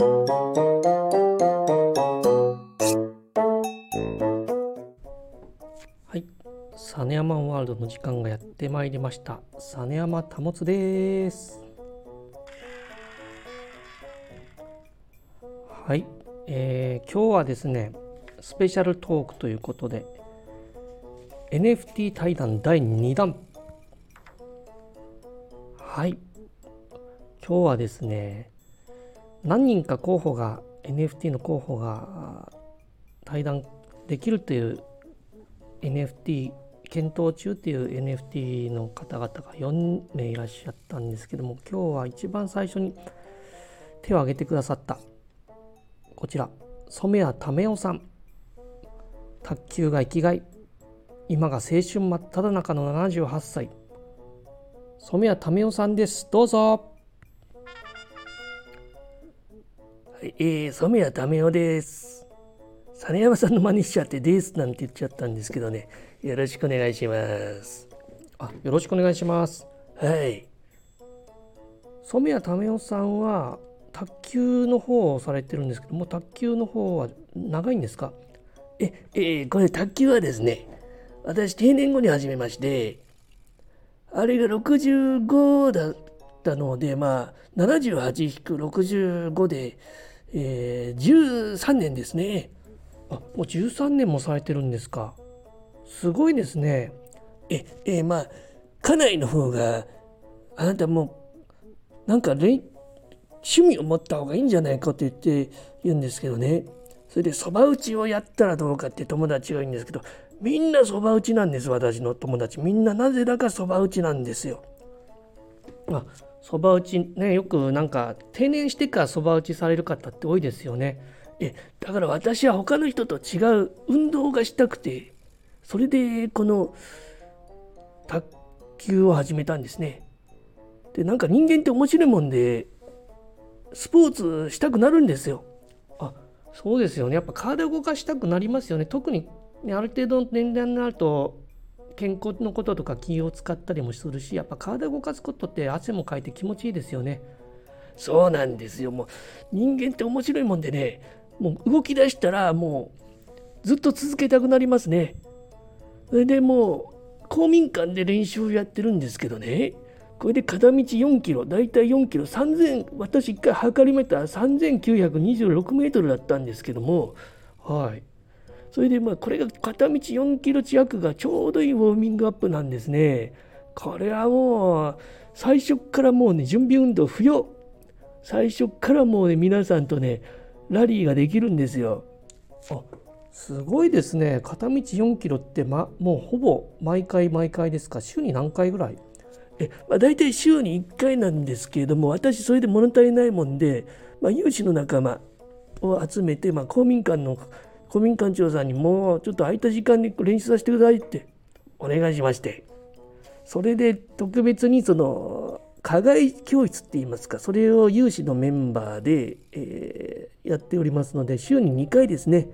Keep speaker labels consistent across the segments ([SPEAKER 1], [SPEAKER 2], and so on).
[SPEAKER 1] はい、サネヤマンワールドの時間がやってまいりました。サネヤマタモツです。はい、えー今日はですね、スペシャルトークということで、NFT 対談第2弾。はい、今日はですね、何人か候補が、NFT の候補が対談できるという NFT 検討中っていう NFT の方々が4名いらっしゃったんですけども今日は一番最初に手を挙げてくださったこちら染谷為夫さん。卓球が生きがい。今が青春真っ只中の78歳。染谷為夫さんです。どうぞ。はい、えー、染谷為夫です。実山さんの真似しちゃってですなんて言っちゃったんですけどね。よろしくお願いします。あよろしくお願いします。はい。染谷為夫さんは卓球の方をされてるんですけども卓球の方は長いんですか？
[SPEAKER 2] え、えーこれ卓球はですね、私定年後に始めまして、あれが65だったので、まあ、78-65で、えー13年ですね。
[SPEAKER 1] あもう13年もされてるんですかすごいですね
[SPEAKER 2] え、えーまあ、家内の方が、あなたも、なんか趣味を持った方がいいんじゃないかと言って言うんですけどね。それでそば打ちをやったらどうかって友達が言うんですけど、みんなそば打ちなんです、私の友達。みんななぜだかそば打ちなんですよ。
[SPEAKER 1] あそば打ちねよくなんか定年してからそば打ちされる方って多いですよね
[SPEAKER 2] え、だから私は他の人と違う運動がしたくて、それでこの卓球を始めたんですね。で、なんか人間って面白いもんで、スポーツしたくなるんですよ。
[SPEAKER 1] あそうですよねやっぱ体動かしたくなりますよね特に、ね、ある程度の年齢になると健康のこととか気を使ったりもするしやっぱ体動かすことって汗もかいて気持ちいいですよね
[SPEAKER 2] そうなんですよ。もう人間って面白いもんでね、もう動き出したらもうずっと続けたくなりますね。それでもう公民館で練習をやってるんですけどね、これで片道4キロ、だいたい4キロ、3000、私一回測りましたら3926メートルだったんですけども、はい。それでまあこれが片道4キロ弱がちょうどいいウォーミングアップなんですね。これはもう最初からもうね準備運動不要。最初からもうね皆さんとねラリーができるんですよ。
[SPEAKER 1] あすごいですね片道4キロって、ま、もうほぼ毎回毎回ですか？週に何回ぐらい？
[SPEAKER 2] え、まあ、大体週に1回なんですけれども私それで物足りないもんで、まあ、有志の仲間を集めて、まあ、公民館の公民館長さんにもうちょっと空いた時間に練習させてくださいってお願いしまして。それで特別にその課外教室って言いますかそれを有志のメンバーで、えーやっておりますので週に2回ですね。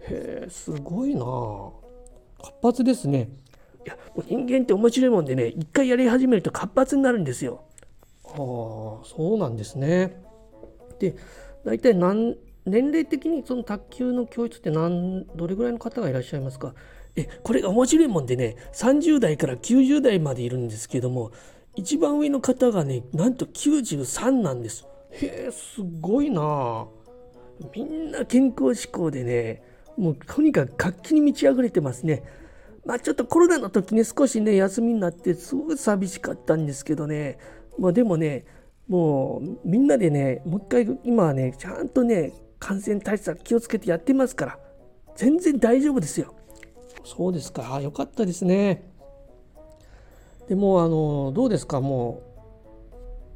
[SPEAKER 1] へえすごいな。活発ですね。
[SPEAKER 2] いやもう人間って面白いもんでね一回やり始めると活発になるんですよ。
[SPEAKER 1] ああそうなんですね。で大体何年齢的にその卓球の教室って何どれぐらいの方がいらっしゃいますか？
[SPEAKER 2] えこれが面白いもんでね30代から90代までいるんですけども一番上の方がねなんと93なんです。
[SPEAKER 1] へえすごいな
[SPEAKER 2] みんな健康志向でねもうとにかく活気に満ち溢れてますね。まあちょっとコロナの時ね少しね休みになってすごく寂しかったんですけどねもうでもねもうみんなでねもう一回今はねちゃんとね感染対策気をつけてやってますから全然大丈夫ですよ。
[SPEAKER 1] そうですか。あよかったですね。でもあのどうですか？も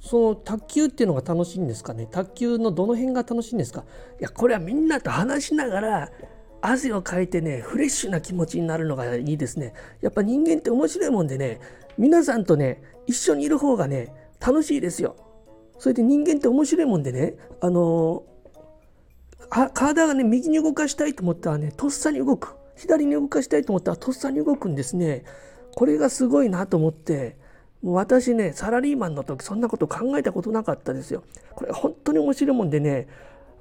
[SPEAKER 1] うその卓球っていうのが楽しいんですかね？卓球のどの辺が楽しいんですか？
[SPEAKER 2] いやこれはみんなと話しながら汗をかいてねフレッシュな気持ちになるのがいいですね。やっぱ人間って面白いもんでね皆さんとね一緒にいる方がね楽しいですよ。それで人間って面白いもんでねあのあ体がね右に動かしたいと思ったらねとっさに動く左に動かしたいと思ったらとっさに動くんですねこれがすごいなと思ってもう私ね、サラリーマンの時そんなこと考えたことなかったですよ。これ本当に面白いもんでね、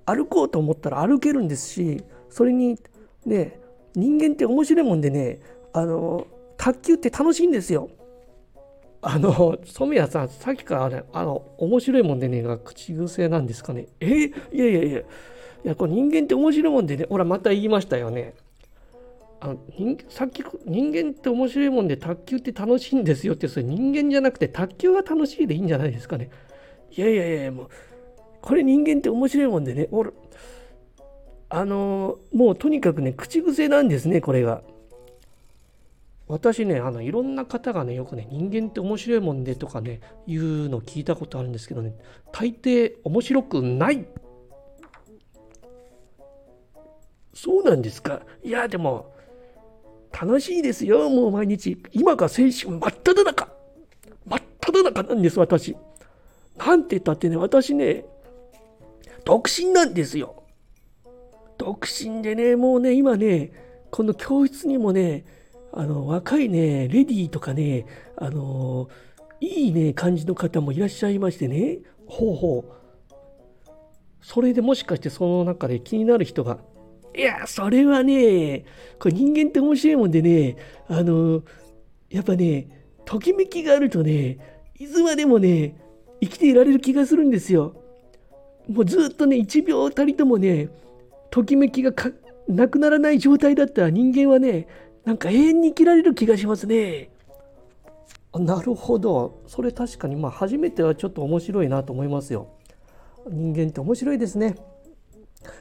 [SPEAKER 2] 歩こうと思ったら歩けるんですし、それにね、人間って面白いもんでね、あの、卓球って楽しいんですよ。あの、染谷さん、さっきからね、あの、面白いもんでね、が口癖なんですかね。えいやいやいや、いや、これ人間って面白いもんでね、ほら、また言いましたよね。あ人さっき人間って面白いもんで卓球って楽しいんですよってそれ人間じゃなくて卓球が楽しいでいいんじゃないですかね。いやいやいやもうこれ人間って面白いもんでね俺あのもうとにかくね口癖なんですねこれが。私ねあのいろんな方がねよくね人間って面白いもんでとかね言うの聞いたことあるんですけどね大抵面白くないそうなんですか？いやでも楽しいですよ、もう毎日。今が青春真っ只中。真っ只中なんです、私。なんて言ったってね、私ね、独身なんですよ。独身でね、もうね、今ね、この教室にもね、あの、若いね、レディーとかね、あの、いいね、感じの方もいらっしゃいましてね、ほうほう。それでもしかしてその中で気になる人がいや、それはね、これ人間って面白いもんでね、あの、やっぱね、ときめきがあるとね、いつまでもね、生きていられる気がするんですよ。もうずっとね、1秒たりともね、ときめきがなくならない状態だったら人間はね、なんか永遠に生きられる気がしますね。なるほど。それ確かに、まあ初めてはちょっと面白いなと思いますよ。人間って面白いですね。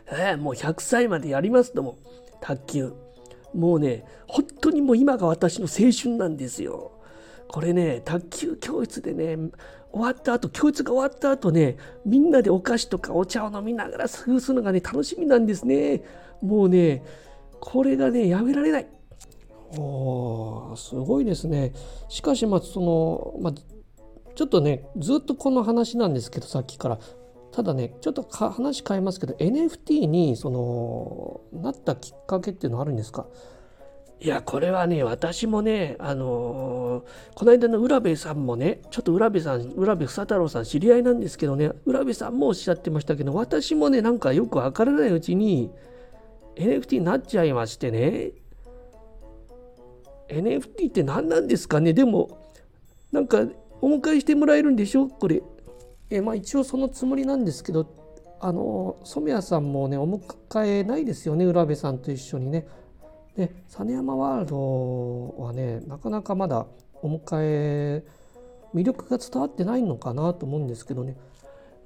[SPEAKER 2] えー、もう100歳までやりますとも。卓球。もうね本当にもう今が私の青春なんですよ。これね卓球教室でね終わった後教室が終わった後ねみんなでお菓子とかお茶を飲みながら過ごすのがね楽しみなんですね。もうねこれがねやめられない。おすごいですね。しかしまあその、まあ、ちょっとねずっとこの話なんですけどさっきから。ただねちょっと話変えますけど NFT にそのなったきっかけっていうのはあるんですか？いやこれはね私もねあのー、この間の浦部さんもねちょっと浦部さん浦部房太郎さん知り合いなんですけどね浦部さんもおっしゃってましたけど私もねなんかよくわからないうちに NFT になっちゃいましてね NFT って何なんですかね？でもなんかお迎えしてもらえるんでしょ？これ。えまあ、一応そのつもりなんですけどあの染谷さんもねお迎えないですよね浦部さんと一緒にね。で実山ワールドはねなかなかまだお迎え魅力が伝わってないのかなと思うんですけどね。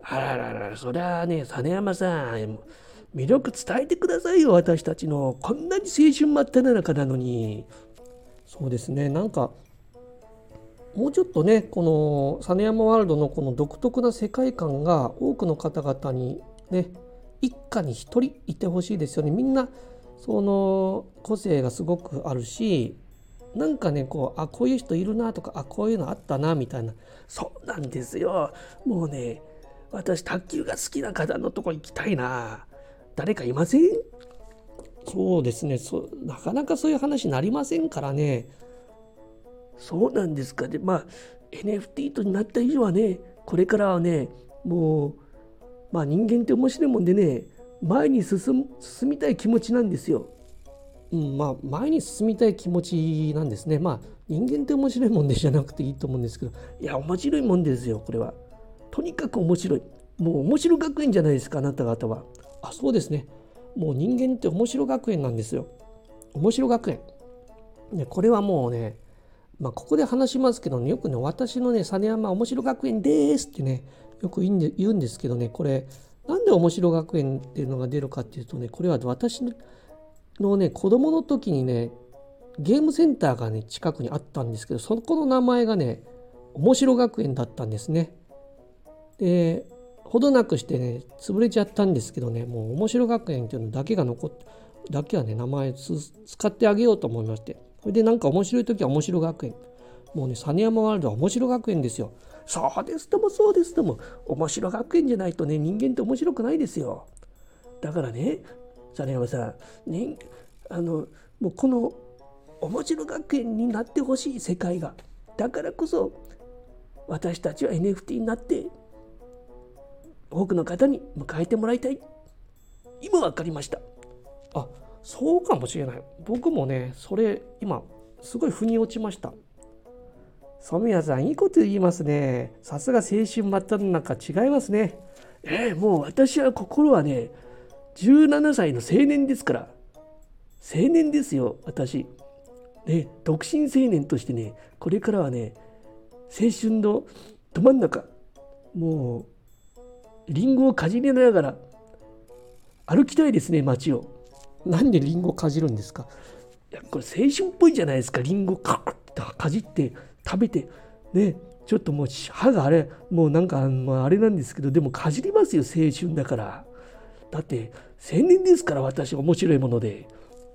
[SPEAKER 2] あらららそりゃあね実山さん魅力伝えてくださいよ私たちのこんなに青春真っ只中なのに。そうですねなんかもうちょっとねこの実山ワールドのこの独特な世界観が多くの方々にね一家に一人いてほしいですよね。みんなその個性がすごくあるしなんかねこうあこういう人いるなとかあこういうのあったなみたいな。そうなんですよ。もうね私卓球が好きな方のとこ行きたいな。誰かいません？そうですね。そなかなかそういう話になりませんからね。そうなんですか。で、まあ、NFT となった以上はね、これからはね、もう、まあ人間って面白いもんでね、前に進進みたい気持ちなんですよ。うん、まあ前に進みたい気持ちなんですね。まあ人間って面白いもんでじゃなくていいと思うんですけど、いや、面白いもんですよ、これは。とにかく面白い。もう面白学園じゃないですか、あなた方は。あ、そうですね。もう人間って面白学園なんですよ。面白学園。ね、これはもうね、まあ、ここで話しますけどねよくね私のね実山面白学園ですってねよく言うんですけどねこれなんで面白学園っていうのが出るかっていうとねこれは私のね子供の時にねゲームセンターがね近くにあったんですけどそこの名前がね面白学園だったんですね。でほどなくしてね潰れちゃったんですけどねもう面白学園っていうのだけが残ってだけはね名前使ってあげようと思いましてそれでなんか面白い時は面白学園。もうね、実山ワールドは面白学園ですよ。そうですともそうですとも、面白学園じゃないとね、人間って面白くないですよ。だからね、実山さん、ね、あの、もうこの面白学園になってほしい世界が。だからこそ、私たちは NFT になって多くの方に迎えてもらいたい今分かりました
[SPEAKER 1] あそうかもしれない。僕もねそれ今すごい腑に落ちました。染谷さんいいこと言いますね。さすが青春真っ只中違いますね。
[SPEAKER 2] ええもう私は心はね17歳の青年ですから。青年ですよ私。ね独身青年としてねこれからはね青春のど真ん中。もうリンゴをかじりながら歩きたいですね街を。
[SPEAKER 1] なんでリンゴかじるんですか？
[SPEAKER 2] いやこれ青春っぽいじゃないですか。リンゴカッてかじって食べて。ねちょっともう歯があれもうなんかあれなんですけどでもかじりますよ青春だから。だって青年ですから私面白いもので。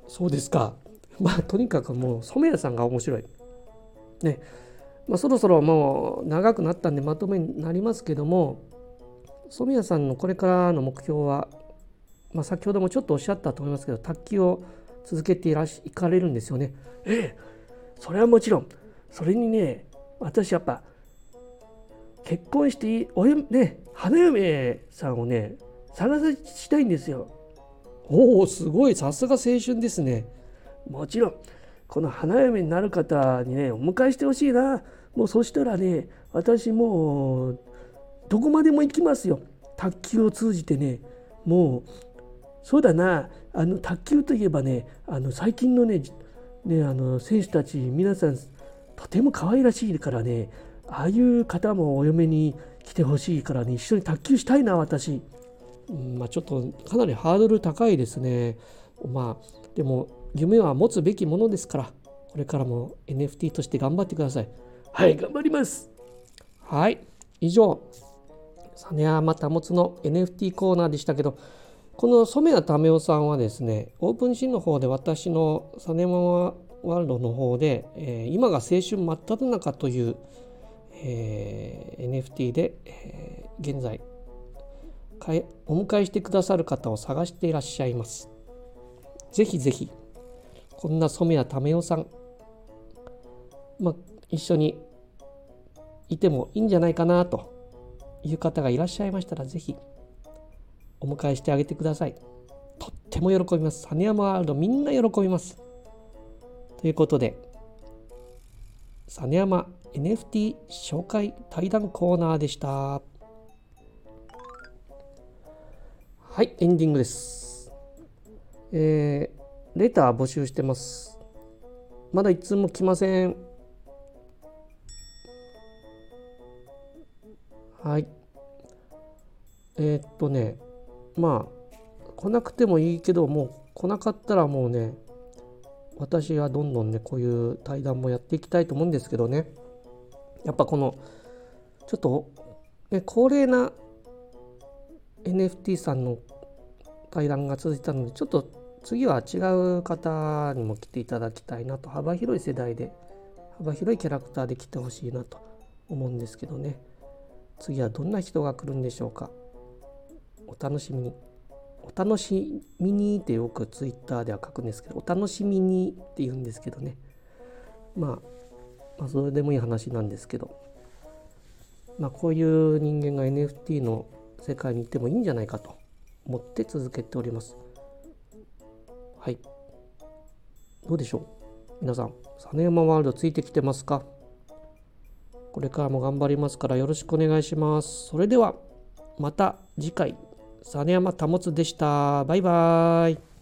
[SPEAKER 1] そうですか。まあとにかくもう染谷さんが面白い。ね。まあそろそろもう長くなったんでまとめになりますけども染谷さんのこれからの目標は、まあ、先ほどもちょっとおっしゃったと思いますけど卓球を続けていらし行かれるんですよね。
[SPEAKER 2] ええそれはもちろんそれにね私やっぱ結婚しておやね花嫁さんをね探したいんですよ。
[SPEAKER 1] おおすごいさすが青春ですね。
[SPEAKER 2] もちろんこの花嫁になる方にねお迎えしてほしいなもうそしたらね私もうどこまでも行きますよ卓球を通じてねもうそうだなあの卓球といえばねあの最近のねねあの選手たち皆さんとても可愛らしいからねああいう方もお嫁に来てほしいからね一緒に卓球したいな私。
[SPEAKER 1] うんまあ、ちょっとかなりハードル高いですね。まあでも夢は持つべきものですからこれからも NFT として頑張ってください。
[SPEAKER 2] はい頑張ります。
[SPEAKER 1] はい以上実山保つの NFT コーナーでしたけどこの染谷為夫さんはですねオープンシーンの方で私の実山ワールドの方で、えー、今が青春真っ只中という、えー、NFT で、えー、現在お迎えしてくださる方を探していらっしゃいます。ぜひぜひこんな染谷為夫さん、まあ、一緒にいてもいいんじゃないかなという方がいらっしゃいましたら、ぜひお迎えしてあげてください。とっても喜びます。実山ワールドみんな喜びます。ということで、実山 NFT 紹介対談コーナーでした。はい、エンディングです。えー、レター募集してます。まだいつも来ません。はい。えー、っとね、まあ、来なくてもいいけど、もう来なかったらもうね、私はどんどんね、こういう対談もやっていきたいと思うんですけどね、やっぱこの、ちょっと、ね、高齢な NFT さんの対談が続いたので、ちょっと次は違う方にも来ていただきたいなと、幅広い世代で、幅広いキャラクターで来てほしいなと思うんですけどね。次はどんな人が来るんでしょうか。お楽しみに。お楽しみにってよくツイッターでは書くんですけどお楽しみにって言うんですけどね。まあ、まあ、それでもいい話なんですけど。まあこういう人間が NFT の世界に行ってもいいんじゃないかと思って続けております。はい。どうでしょう？皆さん実山ワールドついてきてますか？これからも頑張りますからよろしくお願いします。それではまた次回、実山保でした。バイバーイ。